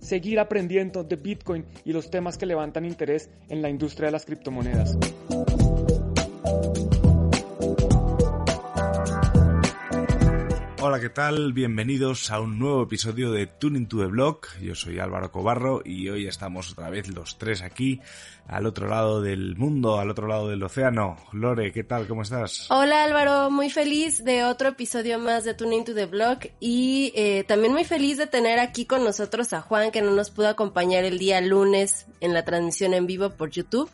seguir aprendiendo de Bitcoin y los temas que levantan interés en la industria de las criptomonedas. Hola, ¿qué tal? Bienvenidos a un nuevo episodio de Tuning to the Block. Yo soy Álvaro Cobarro y hoy estamos otra vez los tres aquí, al otro lado del mundo, al otro lado del océano. Lore, ¿qué tal? ¿Cómo estás? Hola Álvaro, muy feliz de otro episodio más de Tuning to the Block y eh, también muy feliz de tener aquí con nosotros a Juan que no nos pudo acompañar el día lunes en la transmisión en vivo por YouTube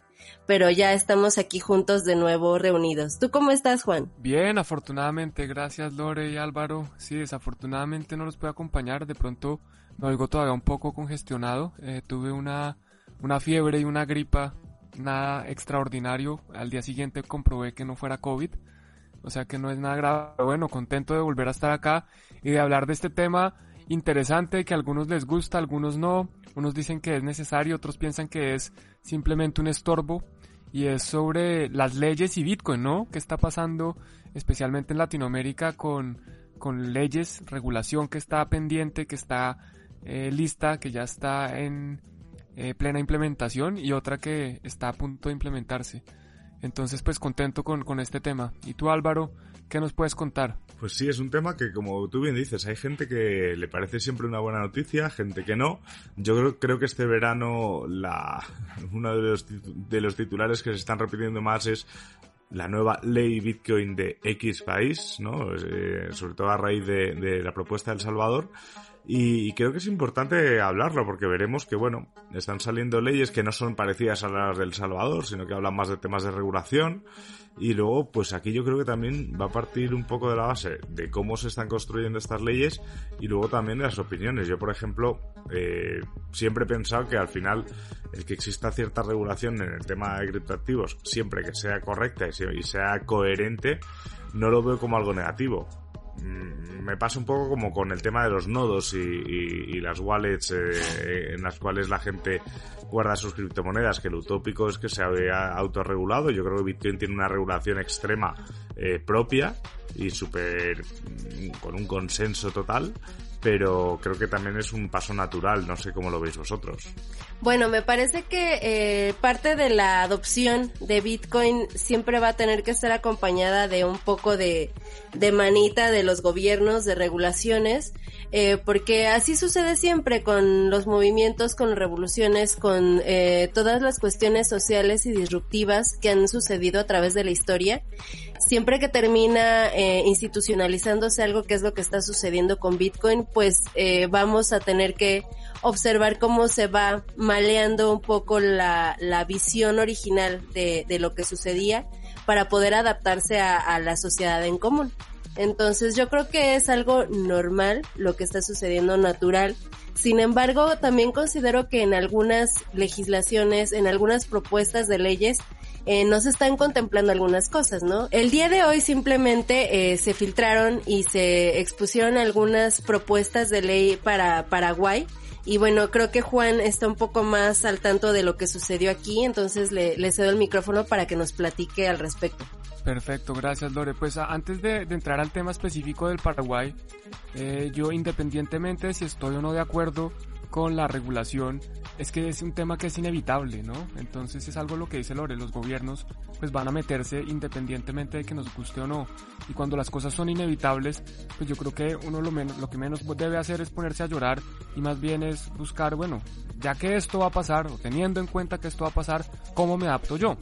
pero ya estamos aquí juntos de nuevo reunidos. ¿Tú cómo estás, Juan? Bien, afortunadamente, gracias Lore y Álvaro. Sí, desafortunadamente no los puedo acompañar, de pronto me oigo todavía un poco congestionado. Eh, tuve una, una fiebre y una gripa, nada extraordinario. Al día siguiente comprobé que no fuera COVID, o sea que no es nada grave. Pero bueno, contento de volver a estar acá y de hablar de este tema interesante que a algunos les gusta, a algunos no. Unos dicen que es necesario, otros piensan que es simplemente un estorbo. Y es sobre las leyes y Bitcoin, ¿no? ¿Qué está pasando especialmente en Latinoamérica con, con leyes, regulación que está pendiente, que está eh, lista, que ya está en eh, plena implementación y otra que está a punto de implementarse? Entonces, pues contento con, con este tema. ¿Y tú, Álvaro, qué nos puedes contar? Pues sí, es un tema que, como tú bien dices, hay gente que le parece siempre una buena noticia, gente que no. Yo creo, creo que este verano la, uno de los, de los titulares que se están repitiendo más es la nueva ley Bitcoin de X país, ¿no? Eh, sobre todo a raíz de, de la propuesta de El Salvador. Y creo que es importante hablarlo porque veremos que, bueno, están saliendo leyes que no son parecidas a las del Salvador, sino que hablan más de temas de regulación. Y luego, pues aquí yo creo que también va a partir un poco de la base de cómo se están construyendo estas leyes y luego también de las opiniones. Yo, por ejemplo, eh, siempre he pensado que al final el que exista cierta regulación en el tema de criptoactivos, siempre que sea correcta y sea coherente, no lo veo como algo negativo me pasa un poco como con el tema de los nodos y, las wallets eh, en las cuales la gente guarda sus criptomonedas, que lo utópico es que se había autorregulado. Yo creo que Bitcoin tiene una regulación extrema eh, propia y súper mm, con un consenso total pero creo que también es un paso natural, no sé cómo lo veis vosotros. Bueno, me parece que eh, parte de la adopción de Bitcoin siempre va a tener que estar acompañada de un poco de, de manita de los gobiernos, de regulaciones, eh, porque así sucede siempre con los movimientos, con revoluciones, con eh, todas las cuestiones sociales y disruptivas que han sucedido a través de la historia. Siempre que termina eh, institucionalizándose algo que es lo que está sucediendo con Bitcoin, pues eh, vamos a tener que observar cómo se va maleando un poco la, la visión original de, de, lo que sucedía para poder adaptarse a, a, la sociedad en común. Entonces yo creo que es algo normal lo que está sucediendo natural. Sin embargo, también considero que en algunas legislaciones, en algunas propuestas de leyes, eh, no se están contemplando algunas cosas, ¿no? El día de hoy simplemente eh, se filtraron y se expusieron algunas propuestas de ley para Paraguay. Y bueno, creo que Juan está un poco más al tanto de lo que sucedió aquí, entonces le, cedo el micrófono para que nos platique al respecto. Perfecto, gracias Lore. Pues antes de, entrar al tema específico del Paraguay, eh, yo independientemente de si estoy o no de acuerdo con la regulación, es que es un tema que es inevitable, ¿no? Entonces es algo lo que dice Lore, los gobiernos pues van a meterse independientemente de que nos guste o no. Y cuando las cosas son inevitables, pues yo creo que uno lo, menos, lo que menos debe hacer es ponerse a llorar y más bien es buscar, bueno, ya que esto va a pasar, o teniendo en cuenta que esto va a pasar, ¿cómo me adapto yo?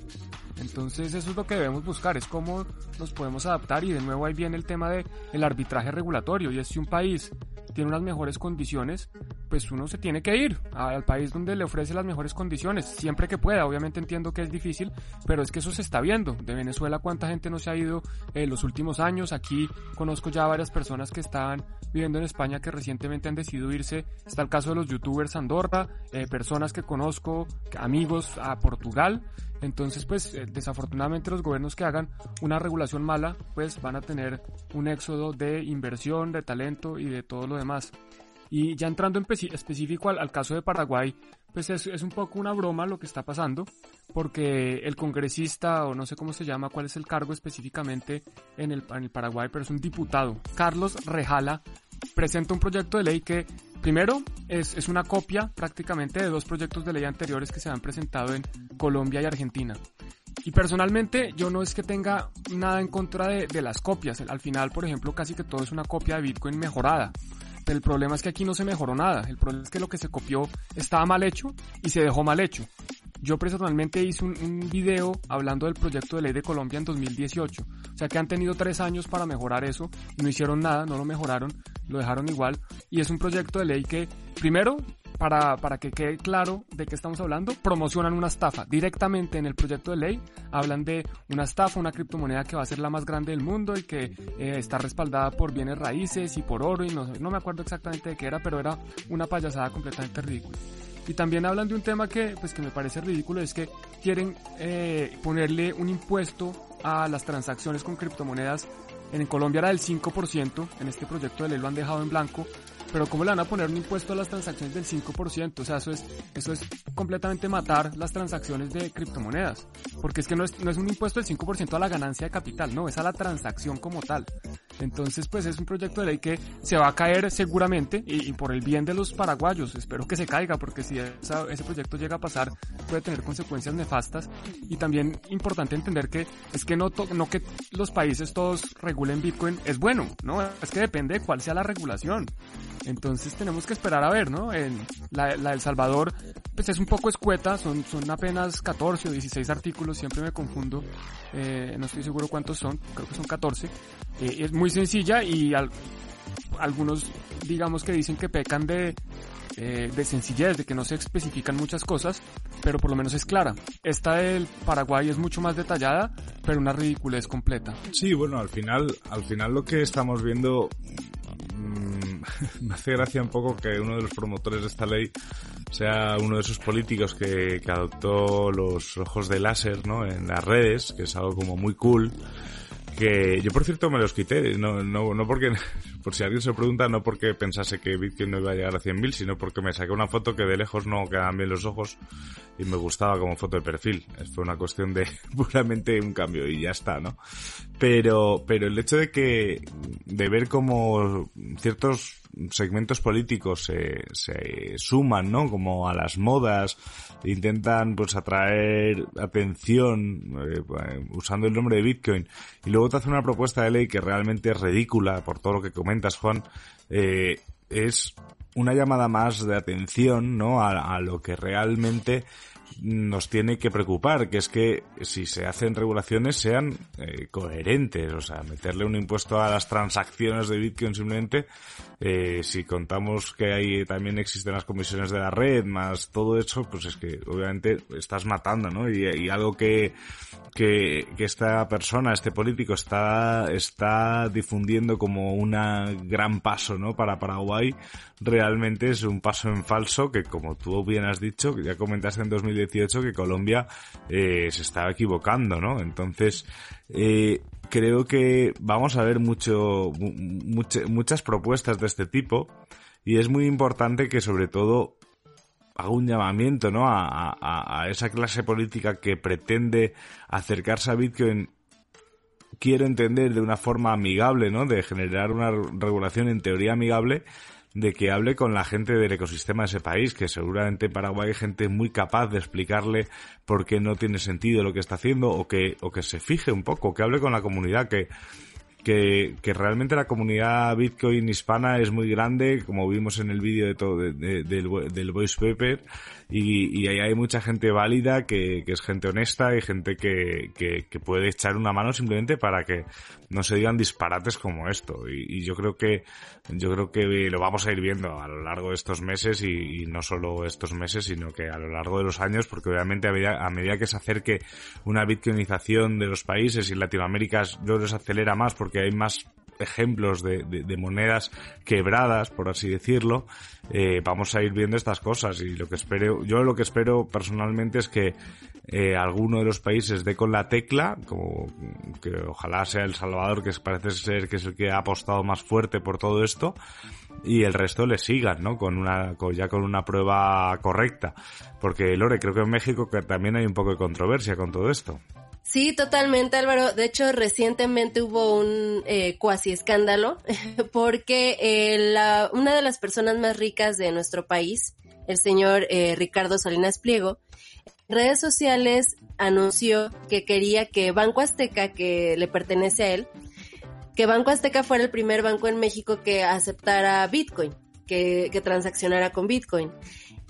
Entonces eso es lo que debemos buscar, es cómo nos podemos adaptar y de nuevo ahí viene el tema de el arbitraje regulatorio y es si un país tiene unas mejores condiciones, pues uno se tiene que ir al país donde le ofrece las mejores condiciones, siempre que pueda. Obviamente entiendo que es difícil, pero es que eso se está viendo. De Venezuela, ¿cuánta gente no se ha ido en los últimos años? Aquí conozco ya varias personas que estaban viviendo en España que recientemente han decidido irse. Está el caso de los youtubers Andorra, eh, personas que conozco, amigos a Portugal. Entonces, pues eh, desafortunadamente los gobiernos que hagan una regulación mala, pues van a tener un éxodo de inversión, de talento y de todo lo demás. Y ya entrando en específico al, caso de Paraguay, pues es, es, un poco una broma lo que está pasando, porque el congresista, o no sé cómo se llama, cuál es el cargo específicamente en el, en el Paraguay, pero es un diputado, Carlos Rejala, presenta un proyecto de ley que Primero, es, es, una copia prácticamente de dos proyectos de ley anteriores que se han presentado en Colombia y Argentina. Y personalmente yo no es que tenga nada en contra de, de, las copias. Al final, por ejemplo, casi que todo es una copia de Bitcoin mejorada. El problema es que aquí no se mejoró nada. El problema es que lo que se copió estaba mal hecho y se dejó mal hecho. Yo personalmente hice un, un, video hablando del proyecto de ley de Colombia en 2018. O sea que han tenido tres años para mejorar eso no hicieron nada, no lo mejoraron, lo dejaron igual. Y es un proyecto de ley que, primero, para, para que quede claro de qué estamos hablando, promocionan una estafa. Directamente en el proyecto de ley hablan de una estafa, una criptomoneda que va a ser la más grande del mundo y que eh, está respaldada por bienes raíces y por oro y no, no me acuerdo exactamente de qué era, pero era una payasada completamente ridícula. Y también hablan de un tema que, pues, que me parece ridículo, es que quieren eh, ponerle un impuesto a las transacciones con criptomonedas. En Colombia era del 5%, en este proyecto de ley lo han dejado en blanco, pero ¿cómo le van a poner un impuesto a las transacciones del 5%? O sea, eso es, eso es completamente matar las transacciones de criptomonedas. Porque es que no es, no es un impuesto del 5% a la ganancia de capital, no, es a la transacción como tal. Entonces, pues es un proyecto de ley que se va a caer seguramente y, por el bien de los paraguayos, espero que se caiga porque si ese proyecto llega a pasar puede tener consecuencias nefastas y también importante entender que es que no, no que los países todos regulen Bitcoin es bueno, ¿no? Es que depende de cuál sea la regulación. Entonces tenemos que esperar a ver, ¿no? En la, El Salvador, pues es un poco escueta, son, son apenas 14 o 16 artículos, siempre me confundo, eh, no estoy seguro cuántos son, creo que son 14. Eh, es sencilla y algunos digamos que dicen que pecan de, eh, de sencillez, de que no se especifican muchas cosas, pero por lo menos es clara. Esta del Paraguay es mucho más detallada, pero una ridiculez completa. Sí, bueno, al final, al final lo que estamos viendo me hace gracia un poco que uno de los promotores de esta ley sea uno de esos políticos que, que adoptó los ojos de láser, ¿no? En las redes, que es algo como muy cool que yo por cierto me los quité, no, no, no porque, por si alguien se pregunta, no porque pensase que Bitcoin no iba a llegar a 100.000, sino porque me saqué una foto que de lejos no quedaban bien los ojos y me gustaba como foto de perfil. Fue una cuestión de puramente un cambio y ya está, ¿no? Pero, pero el hecho de que, de ver como ciertos segmentos políticos se, se suman, ¿no? Como a las modas, intentan pues atraer atención eh, usando el nombre de Bitcoin y luego te hace una propuesta de ley que realmente es ridícula por todo lo que comentas, Juan, eh, es una llamada más de atención, ¿no? A, lo que realmente nos tiene que preocupar, que es que si se hacen regulaciones sean eh, coherentes, o sea, meterle un impuesto a las transacciones de Bitcoin simplemente, eh, si contamos que ahí también existen las comisiones de la red, más todo eso, pues es que obviamente estás matando, ¿no? Y, y algo que, que, que, esta persona, este político está, está difundiendo como un gran paso, ¿no? Para Paraguay, realmente es un paso en falso que como tú bien has dicho, que ya comentaste en 2018 que Colombia eh, se estaba equivocando, ¿no? Entonces, eh, creo que vamos a ver mucho, muchas propuestas de este tipo y es muy importante que sobre todo haga un llamamiento, ¿no? A, a, a esa clase política que pretende acercarse a Bitcoin quiero entender de una forma amigable, ¿no? De generar una regulación en teoría amigable, de que hable con la gente del ecosistema de ese país, que seguramente en Paraguay hay gente muy capaz de explicarle por qué no tiene sentido lo que está haciendo, o que, o que se fije un poco, que hable con la comunidad, que, que, que realmente la comunidad Bitcoin hispana es muy grande, como vimos en el vídeo de todo, del, del voice paper, y, y ahí hay mucha gente válida que, que es gente honesta y gente que, que, que, puede echar una mano simplemente para que no se digan disparates como esto. Y, y yo creo que yo creo que lo vamos a ir viendo a lo largo de estos meses y, y, no solo estos meses, sino que a lo largo de los años, porque obviamente a medida, a medida que se acerque una bitcoinización de los países y Latinoamérica yo se acelera más porque hay más ejemplos de, monedas quebradas, por así decirlo, eh, vamos a ir viendo estas cosas y lo que espero, yo lo que espero personalmente es que eh, alguno de los países dé con la tecla, como que ojalá sea El Salvador, que parece ser que es el que ha apostado más fuerte por todo esto, y el resto le sigan, ¿no? Con una, con, ya con una prueba correcta. Porque, Lore, creo que en México que también hay un poco de controversia con todo esto. Sí, totalmente, Álvaro. De hecho, recientemente hubo un eh, cuasi escándalo porque eh, la, una de las personas más ricas de nuestro país, el señor eh, Ricardo Salinas Pliego, en redes sociales anunció que quería que Banco Azteca, que le pertenece a él, que Banco Azteca fuera el primer banco en México que aceptara Bitcoin, que, que transaccionara con Bitcoin.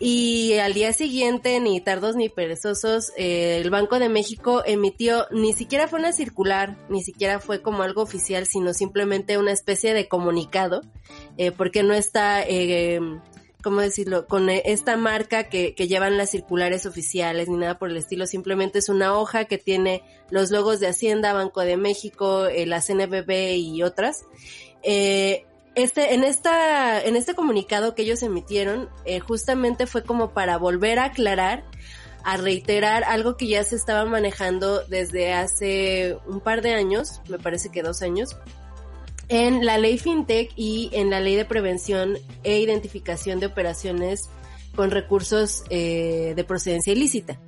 Y al día siguiente, ni tardos ni perezosos, eh, el Banco de México emitió, ni siquiera fue una circular, ni siquiera fue como algo oficial, sino simplemente una especie de comunicado, eh, porque no está, eh, ¿cómo decirlo?, con esta marca que, que llevan las circulares oficiales ni nada por el estilo, simplemente es una hoja que tiene los logos de Hacienda, Banco de México, eh, la CNBB y otras. Eh, este, en esta, en este comunicado que ellos emitieron, eh, justamente fue como para volver a aclarar, a reiterar algo que ya se estaba manejando desde hace un par de años, me parece que dos años, en la ley FinTech y en la ley de prevención e identificación de operaciones con recursos eh, de procedencia ilícita.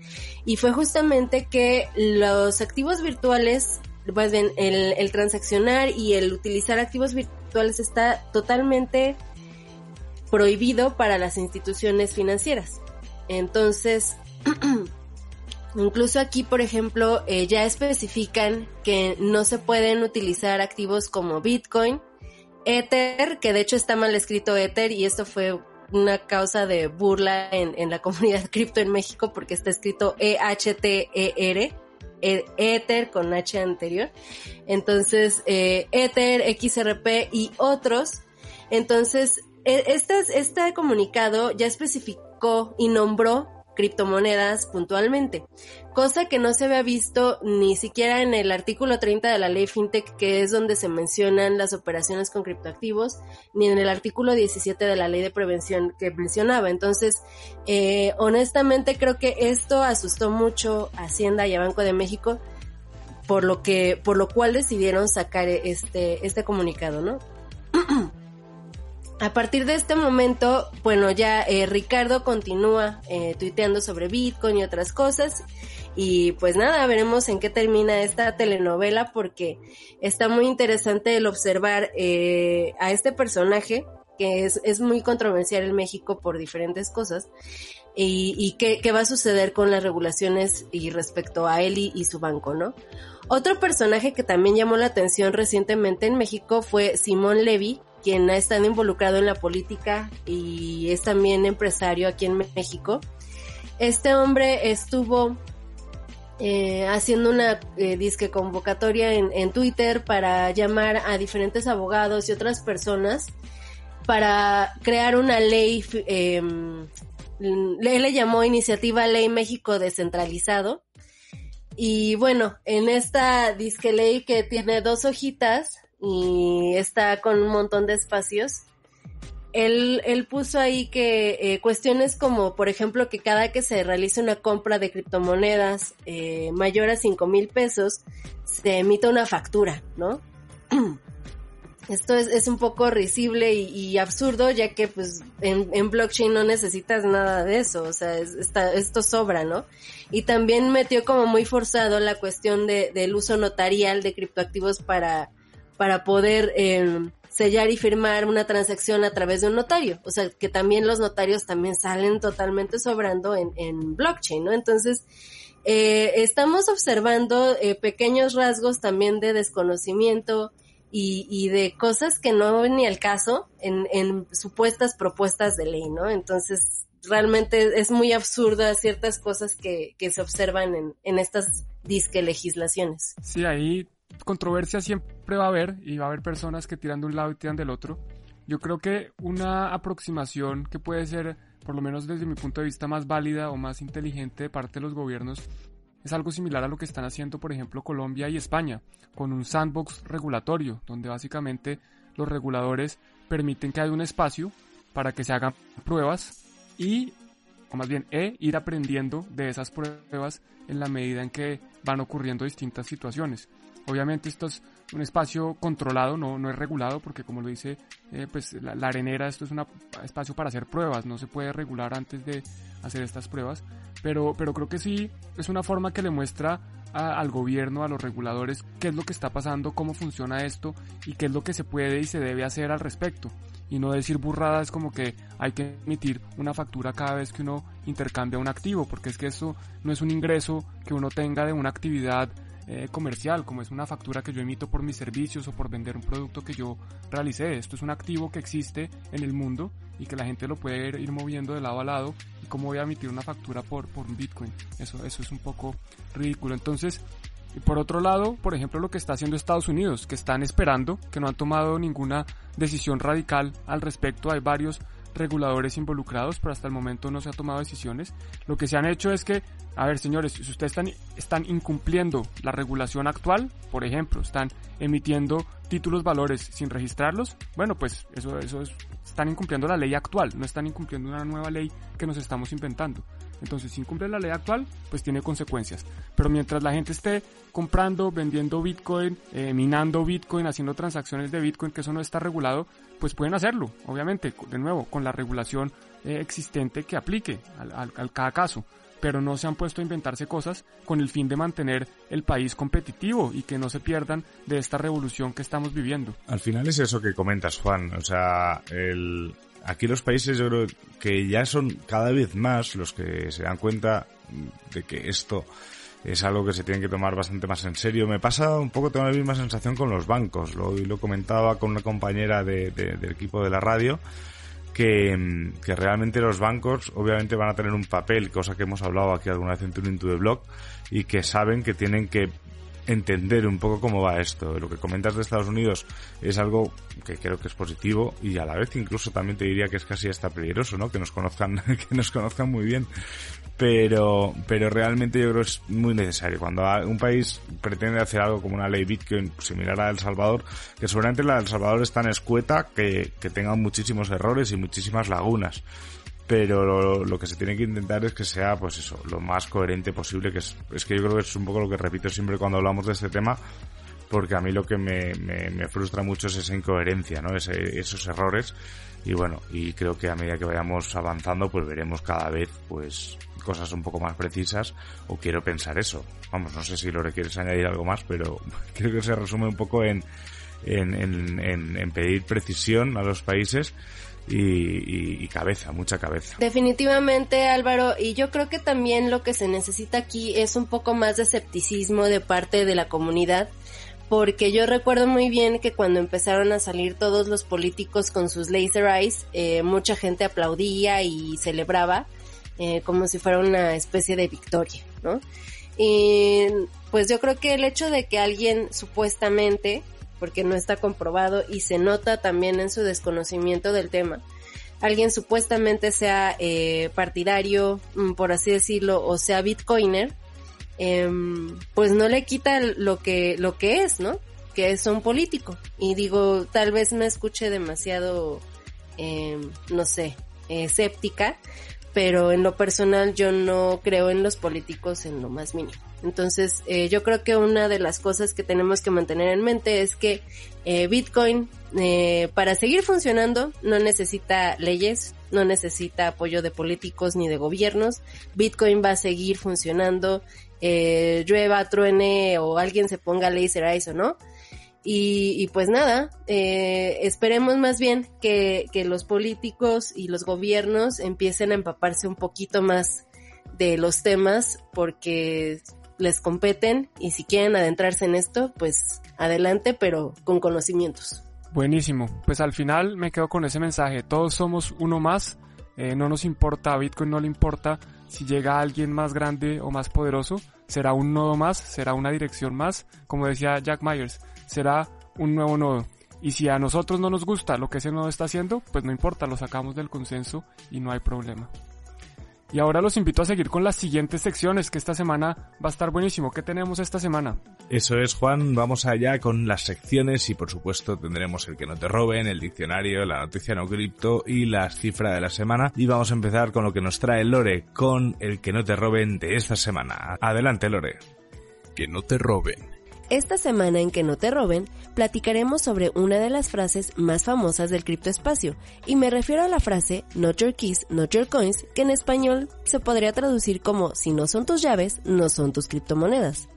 Y fue justamente que los activos virtuales, pues bien, el, el transaccionar y el utilizar activos virtuales está totalmente prohibido para las instituciones financieras. Entonces, incluso aquí, por ejemplo, eh, ya especifican que no se pueden utilizar activos como Bitcoin, Ether, que de hecho está mal escrito Ether y esto fue una causa de burla en, en la comunidad cripto en México porque está escrito E-H-T-E-R Ether con H anterior. Entonces, eh, Ether, XRP y otros. Entonces, este, este comunicado ya especificó y nombró criptomonedas puntualmente, cosa que no se había visto ni siquiera en el artículo 30 de la ley FinTech, que es donde se mencionan las operaciones con criptoactivos, ni en el artículo 17 de la ley de prevención que mencionaba. Entonces, eh, honestamente creo que esto asustó mucho a Hacienda y a Banco de México, por lo que, por lo cual decidieron sacar este, este comunicado, ¿no? A partir de este momento, bueno, ya eh, Ricardo continúa eh, tuiteando sobre Bitcoin y otras cosas. Y pues nada, veremos en qué termina esta telenovela porque está muy interesante el observar eh, a este personaje que es, es, muy controversial en México por diferentes cosas y, qué, qué, va a suceder con las regulaciones y respecto a él y, y su banco, ¿no? Otro personaje que también llamó la atención recientemente en México fue Simón Levy, quien ha estado involucrado en la política y es también empresario aquí en México. Este hombre estuvo eh, haciendo una eh, disque convocatoria en, Twitter para llamar a diferentes abogados y otras personas para crear una ley, él le llamó Iniciativa Ley México Descentralizado. Y bueno, en esta disque ley que tiene dos hojitas, y está con un montón de espacios. Él, él puso ahí que eh, cuestiones como, por ejemplo, que cada que se realice una compra de criptomonedas eh, mayor a 5 mil pesos, se emita una factura, ¿no? Esto es, es un poco risible y, absurdo, ya que pues en, en, blockchain no necesitas nada de eso, o sea, esto sobra, ¿no? Y también metió como muy forzado la cuestión de, del uso notarial de criptoactivos para para poder eh, sellar y firmar una transacción a través de un notario. O sea, que también los notarios también salen totalmente sobrando en, en blockchain, ¿no? Entonces, eh, estamos observando eh, pequeños rasgos también de desconocimiento y, de cosas que no ven ni al caso en, en supuestas propuestas de ley, ¿no? Entonces, realmente es muy absurdo ciertas cosas que, que se observan en, en estas disque legislaciones. Sí, ahí controversia siempre va a haber y va a haber personas que tiran de un lado y tiran del otro. Yo creo que una aproximación que puede ser, por lo menos desde mi punto de vista, más válida o más inteligente de parte de los gobiernos es algo similar a lo que están haciendo, por ejemplo, Colombia y España, con un sandbox regulatorio, donde básicamente los reguladores permiten que haya un espacio para que se hagan pruebas y, o más bien, e ir aprendiendo de esas pruebas en la medida en que van ocurriendo distintas situaciones. Obviamente esto es un espacio controlado, no, no es regulado, porque como lo dice eh, pues la, arenera, esto es un espacio para hacer pruebas, no se puede regular antes de hacer estas pruebas, pero, pero creo que sí es una forma que le muestra al gobierno, a los reguladores, qué es lo que está pasando, cómo funciona esto y qué es lo que se puede y se debe hacer al respecto. Y no decir burradas como que hay que emitir una factura cada vez que uno intercambia un activo, porque es que eso no es un ingreso que uno tenga de una actividad eh, comercial, como es una factura que yo emito por mis servicios o por vender un producto que yo realicé. Esto es un activo que existe en el mundo y que la gente lo puede ir moviendo de lado a lado. ¿Y cómo voy a emitir una factura por, por un Bitcoin? Eso, eso es un poco ridículo. Entonces, y por otro lado, por ejemplo, lo que está haciendo Estados Unidos, que están esperando, que no han tomado ninguna decisión radical al respecto. Hay varios reguladores involucrados, pero hasta el momento no se ha tomado decisiones. Lo que se han hecho es que, a ver señores, si ustedes están, están incumpliendo la regulación actual, por ejemplo, están emitiendo títulos valores sin registrarlos, bueno, pues eso, eso es, están incumpliendo la ley actual, no están incumpliendo una nueva ley que nos estamos inventando. Entonces, si incumple la ley actual, pues tiene consecuencias. Pero mientras la gente esté comprando, vendiendo Bitcoin, eh, minando Bitcoin, haciendo transacciones de Bitcoin, que eso no está regulado, pues pueden hacerlo, obviamente, de nuevo, con la regulación eh, existente que aplique al, al, cada caso pero no se han puesto a inventarse cosas con el fin de mantener el país competitivo y que no se pierdan de esta revolución que estamos viviendo. Al final es eso que comentas, Juan. O sea, el, aquí los países yo creo que ya son cada vez más los que se dan cuenta de que esto es algo que se tiene que tomar bastante más en serio. Me pasa un poco, tengo la misma sensación con los bancos. Lo, lo comentaba con una compañera de, del equipo de la radio, que, que, realmente los bancos obviamente van a tener un papel, cosa que hemos hablado aquí alguna vez en Tuning to the Blog, y que saben que tienen que entender un poco cómo va esto. Lo que comentas de Estados Unidos es algo que creo que es positivo y a la vez incluso también te diría que es casi hasta peligroso, ¿no? Que nos conozcan, que nos conozcan muy bien. Pero, pero realmente yo creo que es muy necesario. Cuando un país pretende hacer algo como una ley Bitcoin similar a El Salvador, que seguramente la El Salvador es tan escueta que, que tenga muchísimos errores y muchísimas lagunas pero lo, que se tiene que intentar es que sea, pues eso, lo más coherente posible, que es, es que yo creo que es un poco lo que repito siempre cuando hablamos de este tema, porque a mí lo que me, me, frustra mucho es esa incoherencia, ¿no? esos errores, y bueno, y creo que a medida que vayamos avanzando, pues veremos cada vez, pues, cosas un poco más precisas, o quiero pensar eso. Vamos, no sé si Lore quieres añadir algo más, pero creo que se resume un poco en, en, en pedir precisión a los países, y, cabeza, mucha cabeza. Definitivamente Álvaro, y yo creo que también lo que se necesita aquí es un poco más de escepticismo de parte de la comunidad, porque yo recuerdo muy bien que cuando empezaron a salir todos los políticos con sus laser eyes, eh, mucha gente aplaudía y celebraba eh, como si fuera una especie de victoria, ¿no? Y pues yo creo que el hecho de que alguien supuestamente porque no está comprobado y se nota también en su desconocimiento del tema. Alguien supuestamente sea eh, partidario, mm, por así decirlo, o sea bitcoiner, em, pues no le quita lo que, lo que es, ¿no? Que es un político. Y digo, tal vez me escuche demasiado, em, no sé, escéptica, pero en lo personal yo no creo en los políticos en lo más mínimo. Entonces, eh, yo creo que una de las cosas que tenemos que mantener en mente es que eh, Bitcoin, eh, para seguir funcionando, no necesita leyes, no necesita apoyo de políticos ni de gobiernos. Bitcoin va a seguir funcionando, llueva, truene o alguien se ponga laser eyes o no. Y, pues nada, esperemos más bien que, que los políticos y los gobiernos empiecen a empaparse un poquito más de los temas porque les competen y si quieren adentrarse en esto, pues adelante, pero con conocimientos. Buenísimo. Pues al final me quedo con ese mensaje. Todos somos uno más. Eh, no nos importa, a Bitcoin no le importa si llega alguien más grande o más poderoso. Será un nodo más, será una dirección más. Como decía Jack Myers, será un nuevo nodo. Y si a nosotros no nos gusta lo que ese nodo está haciendo, pues no importa, lo sacamos del consenso y no hay problema. Y ahora los invito a seguir con las siguientes secciones, que esta semana va a estar buenísimo. ¿Qué tenemos esta semana? Eso es, Juan. Vamos allá con las secciones y por supuesto tendremos el que no te roben, el diccionario, la noticia no cripto y la cifra de la semana. Y vamos a empezar con lo que nos trae Lore, con el que no te roben de esta semana. Adelante, Lore. Que no te roben. Esta semana en que no te roben, platicaremos sobre una de las frases más famosas del criptoespacio, y me refiero a la frase Not your keys, not your coins, que en español se podría traducir como si no son tus llaves, no son tus criptomonedas.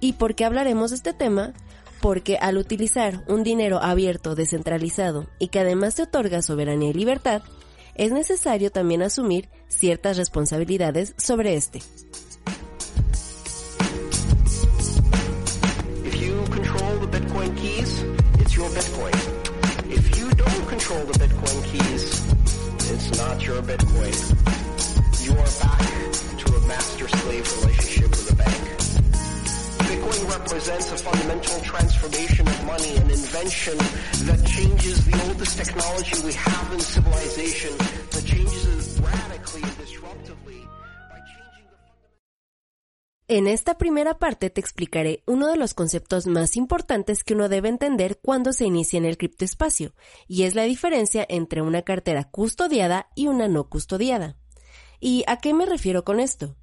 ¿Y por qué hablaremos de este tema? Porque al utilizar un dinero abierto, descentralizado y que además te otorga soberanía y libertad, es necesario también asumir ciertas responsabilidades sobre este. Control Bitcoin. If you don't control the Bitcoin keys, it's not your Bitcoin. You are back to a master-slave relationship with a bank. Bitcoin represents a fundamental transformation of money, an invention that changes the oldest technology we have in civilization, that changes it radically En esta primera parte te explicaré uno de los conceptos más importantes que uno debe entender cuando se inicia en el criptoespacio, y es la diferencia entre una cartera custodiada y una no custodiada. ¿Y a qué me refiero con esto?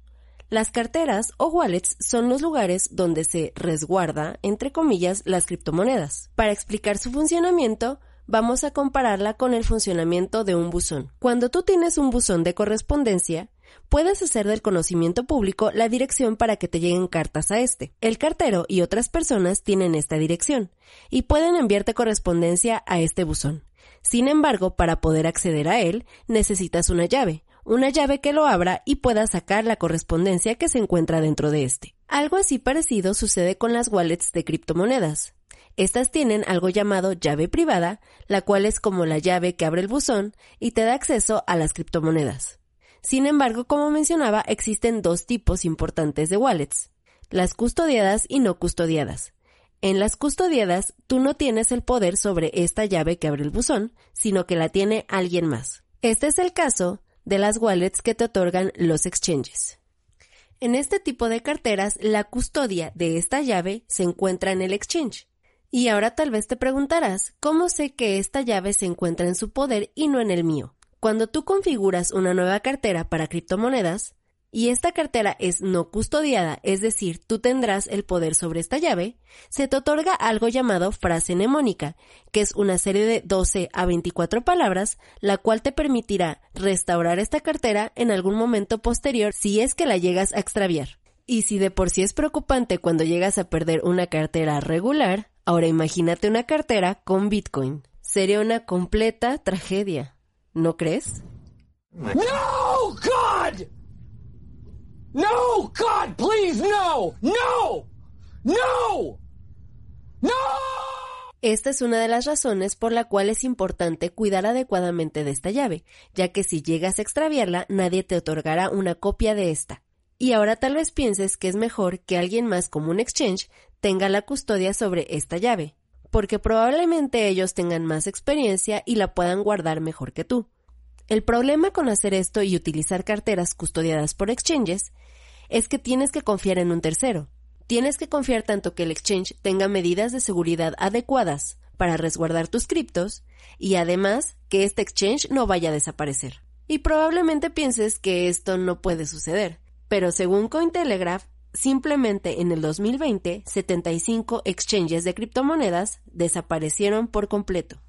Las carteras o wallets son los lugares donde se resguarda, entre comillas, las criptomonedas. Para explicar su funcionamiento, vamos a compararla con el funcionamiento de un buzón. Cuando tú tienes un buzón de correspondencia, puedes hacer del conocimiento público la dirección para que te lleguen cartas a este. El cartero y otras personas tienen esta dirección y pueden enviarte correspondencia a este buzón. Sin embargo, para poder acceder a él, necesitas una llave, una llave que lo abra y pueda sacar la correspondencia que se encuentra dentro de este. Algo así parecido sucede con las wallets de criptomonedas. Estas tienen algo llamado llave privada, la cual es como la llave que abre el buzón y te da acceso a las criptomonedas. Sin embargo, como mencionaba, existen dos tipos importantes de wallets, las custodiadas y no custodiadas. En las custodiadas, tú no tienes el poder sobre esta llave que abre el buzón, sino que la tiene alguien más. Este es el caso de las wallets que te otorgan los exchanges. En este tipo de carteras, la custodia de esta llave se encuentra en el exchange. Y ahora tal vez te preguntarás, ¿cómo sé que esta llave se encuentra en su poder y no en el mío? Cuando tú configuras una nueva cartera para criptomonedas, y esta cartera es no custodiada, es decir, tú tendrás el poder sobre esta llave, se te otorga algo llamado frase mnemónica, que es una serie de 12 a 24 palabras, la cual te permitirá restaurar esta cartera en algún momento posterior si es que la llegas a extraviar. Y si de por sí es preocupante cuando llegas a perder una cartera regular, ahora imagínate una cartera con Bitcoin. Sería una completa tragedia. ¿No crees? No, God! No, God, please, no, no, no, no. Esta es una de las razones por la cual es importante cuidar adecuadamente de esta llave, ya que si llegas a extraviarla, nadie te otorgará una copia de esta. Y ahora tal vez pienses que es mejor que alguien más como un exchange tenga la custodia sobre esta llave, porque probablemente ellos tengan más experiencia y la puedan guardar mejor que tú. El problema con hacer esto y utilizar carteras custodiadas por exchanges es que tienes que confiar en un tercero. Tienes que confiar tanto que el exchange tenga medidas de seguridad adecuadas para resguardar tus criptos y además que este exchange no vaya a desaparecer. Y probablemente pienses que esto no puede suceder, pero según Cointelegraph, Simplemente en el 2020, 75 exchanges de criptomonedas desaparecieron por completo.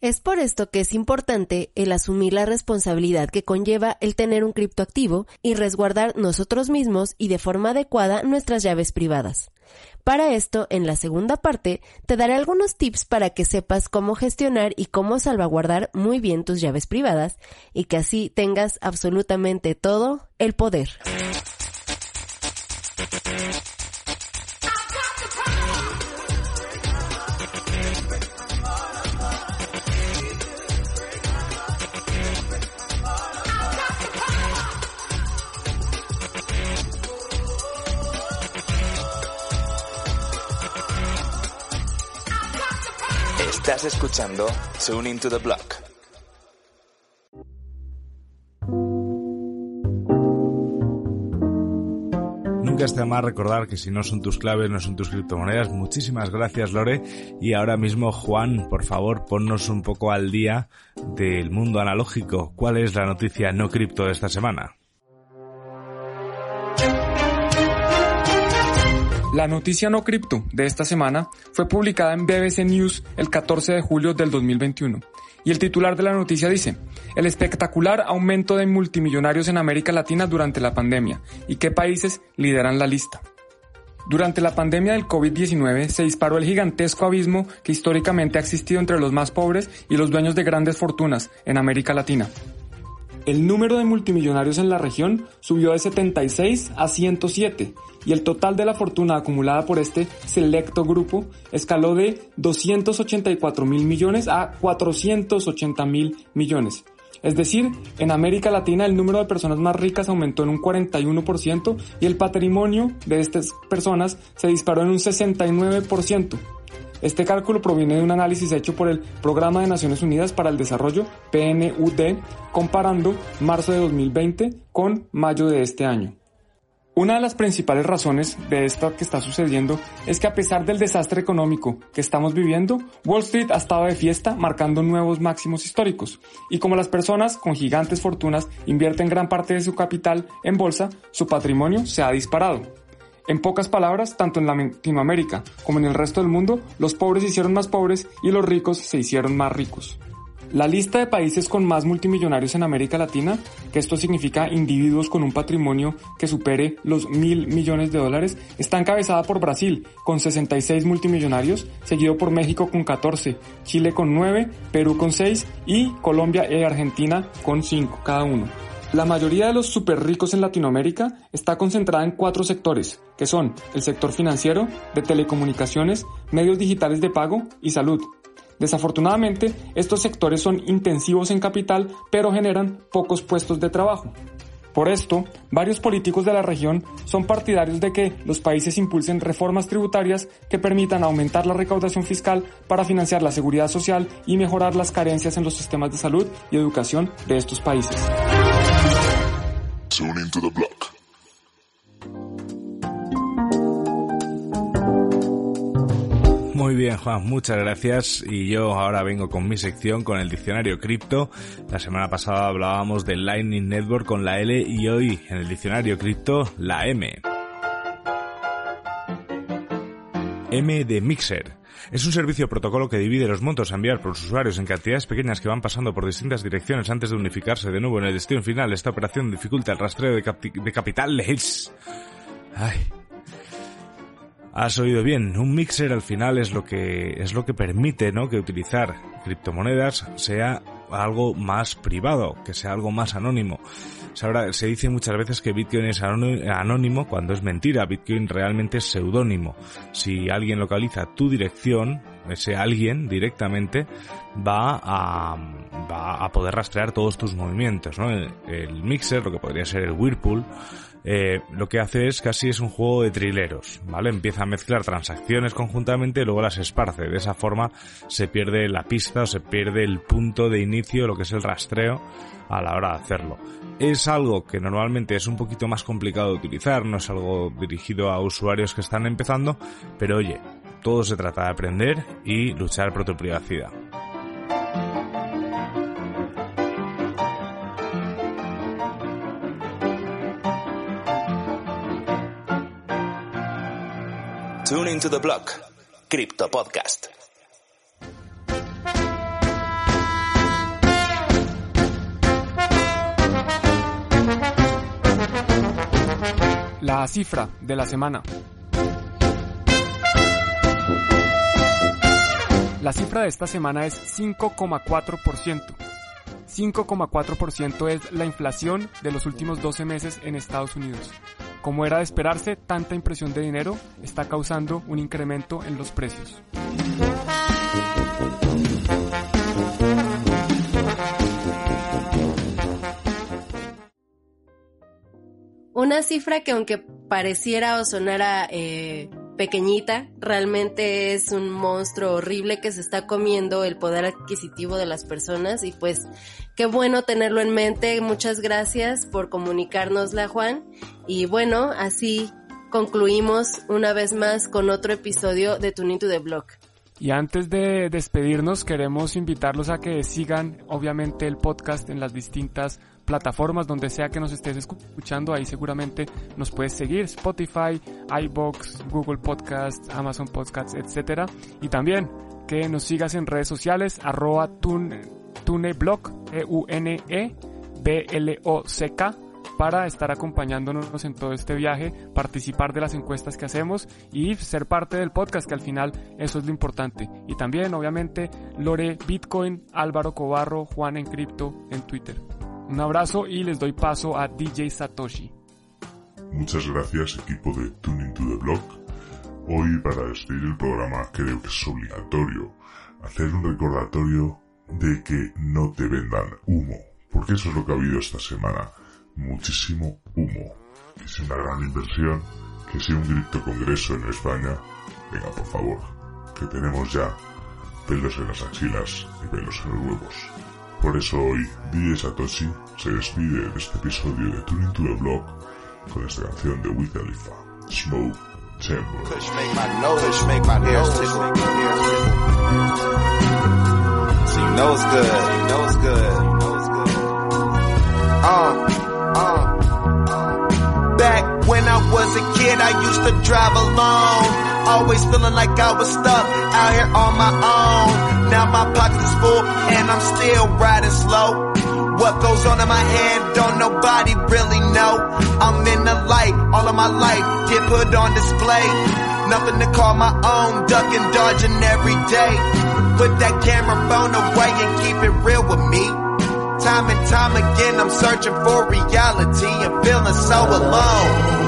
Es por esto que es importante el asumir la responsabilidad que conlleva el tener un criptoactivo y resguardar nosotros mismos y de forma adecuada nuestras llaves privadas. Para esto, en la segunda parte, te daré algunos tips para que sepas cómo gestionar y cómo salvaguardar muy bien tus llaves privadas y que así tengas absolutamente todo el poder. Estás escuchando Tune Into The Block. Nunca está más recordar que si no son tus claves, no son tus criptomonedas. Muchísimas gracias, Lore. Y ahora mismo, Juan, por favor, ponnos un poco al día del mundo analógico. ¿Cuál es la noticia no cripto de esta semana? La noticia no cripto de esta semana fue publicada en BBC News el 14 de julio del 2021 y el titular de la noticia dice, el espectacular aumento de multimillonarios en América Latina durante la pandemia y qué países lideran la lista. Durante la pandemia del COVID-19 se disparó el gigantesco abismo que históricamente ha existido entre los más pobres y los dueños de grandes fortunas en América Latina. El número de multimillonarios en la región subió de 76 a 107 y el total de la fortuna acumulada por este selecto grupo escaló de 284 mil millones a 480 mil millones. Es decir, en América Latina el número de personas más ricas aumentó en un 41% y el patrimonio de estas personas se disparó en un 69%. Este cálculo proviene de un análisis hecho por el Programa de Naciones Unidas para el Desarrollo, PNUD, comparando marzo de 2020 con mayo de este año. Una de las principales razones de esto que está sucediendo es que a pesar del desastre económico que estamos viviendo, Wall Street ha estado de fiesta marcando nuevos máximos históricos. Y como las personas con gigantes fortunas invierten gran parte de su capital en bolsa, su patrimonio se ha disparado. En pocas palabras, tanto en Latinoamérica como en el resto del mundo, los pobres se hicieron más pobres y los ricos se hicieron más ricos. La lista de países con más multimillonarios en América Latina, que esto significa individuos con un patrimonio que supere los mil millones de dólares, está encabezada por Brasil con 66 multimillonarios, seguido por México con 14, Chile con 9, Perú con 6 y Colombia y Argentina con 5 cada uno. La mayoría de los super ricos en Latinoamérica está concentrada en cuatro sectores, que son el sector financiero, de telecomunicaciones, medios digitales de pago y salud. Desafortunadamente, estos sectores son intensivos en capital, pero generan pocos puestos de trabajo. Por esto, varios políticos de la región son partidarios de que los países impulsen reformas tributarias que permitan aumentar la recaudación fiscal para financiar la seguridad social y mejorar las carencias en los sistemas de salud y educación de estos países. Muy bien, Juan, muchas gracias. Y yo ahora vengo con mi sección, con el diccionario cripto. La semana pasada hablábamos del Lightning Network con la L y hoy en el diccionario cripto la M. M de Mixer. Es un servicio protocolo que divide los montos a enviar por los usuarios en cantidades pequeñas que van pasando por distintas direcciones antes de unificarse de nuevo en el destino final. Esta operación dificulta el rastreo de, de capitales. Ay, Has oído bien, un mixer al final es lo que es lo que permite, ¿no? que utilizar criptomonedas sea algo más privado, que sea algo más anónimo. Ahora se dice muchas veces que Bitcoin es anónimo cuando es mentira. Bitcoin realmente es seudónimo. Si alguien localiza tu dirección, ese alguien directamente va a, va a poder rastrear todos tus movimientos. ¿no? El, el mixer, lo que podría ser el Whirlpool, eh, lo que hace es casi es un juego de trileros, ¿vale? Empieza a mezclar transacciones conjuntamente y luego las esparce. De esa forma se pierde la pista o se pierde el punto de inicio, lo que es el rastreo a la hora de hacerlo. Es algo que normalmente es un poquito más complicado de utilizar, no es algo dirigido a usuarios que están empezando, pero oye, todo se trata de aprender y luchar por tu privacidad. Tune into the block. Crypto Podcast. La cifra de la semana. La cifra de esta semana es 5,4%. 5,4% es la inflación de los últimos 12 meses en Estados Unidos. Como era de esperarse, tanta impresión de dinero está causando un incremento en los precios. Una cifra que aunque pareciera o sonara eh, pequeñita, realmente es un monstruo horrible que se está comiendo el poder adquisitivo de las personas y pues qué bueno tenerlo en mente. Muchas gracias por comunicárnosla, Juan. Y bueno, así concluimos una vez más con otro episodio de Tuning to the Block. Y antes de despedirnos, queremos invitarlos a que sigan, obviamente, el podcast en las distintas plataformas donde sea que nos estés escuchando, ahí seguramente nos puedes seguir, Spotify, iBox, Google Podcasts, Amazon Podcasts, etcétera. Y también que nos sigas en redes sociales, arroba tuneblog, E-U-N-E-B-L-O-C-K, para estar acompañándonos en todo este viaje, participar de las encuestas que hacemos y ser parte del podcast, que al final eso es lo importante. Y también, obviamente, Lore Bitcoin, Álvaro Cobarro, Juan en Cripto en Twitter. Un abrazo y les doy paso a DJ Satoshi. Muchas gracias equipo de Tuning to the Block. Hoy para despedir el programa creo que es obligatorio hacer un recordatorio de que no te vendan humo, porque eso es lo que ha habido esta semana. Muchísimo humo. Que sea una gran inversión, que sea un cripto congreso en España. Venga, por favor, que tenemos ya pelos en las axilas y pelos en los huevos. Por eso hoy DJ Satoshi se despide de este episodio de Tuning to the Block con esta canción de Wiz Khalifa, Smoke Chamber. Was a kid, I used to drive alone. Always feeling like I was stuck out here on my own. Now my pockets is full and I'm still riding slow. What goes on in my head don't nobody really know. I'm in the light, all of my life get put on display. Nothing to call my own, ducking, dodging every day. Put that camera phone away and keep it real with me. Time and time again, I'm searching for reality and feeling so alone.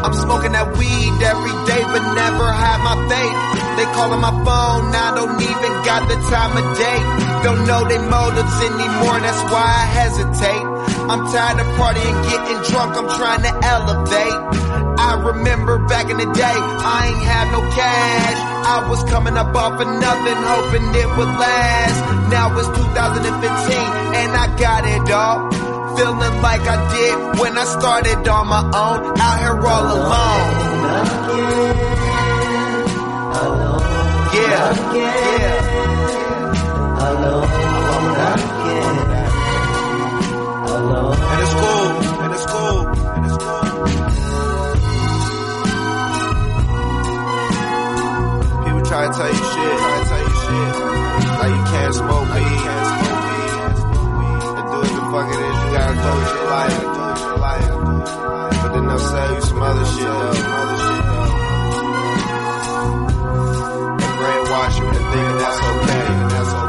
I'm smoking that weed every day, but never had my faith. They calling my phone, I don't even got the time of day. Don't know their motives anymore, that's why I hesitate. I'm tired of partying, getting drunk, I'm trying to elevate. I remember back in the day, I ain't have no cash. I was coming up off of nothing, hoping it would last. Now it's 2015, and I got it all feeling like I did when I started on my own, out here all alone. Yeah, yeah. Alone, And it's cool, and it's cool, and it's cool. People try to tell you shit, try to tell you shit. Like you can't smoke weed. And do what the fuck it is you gotta do do with your but then I sell you some other shit other shit though. Brainwash you into thinking that's okay, and that's okay.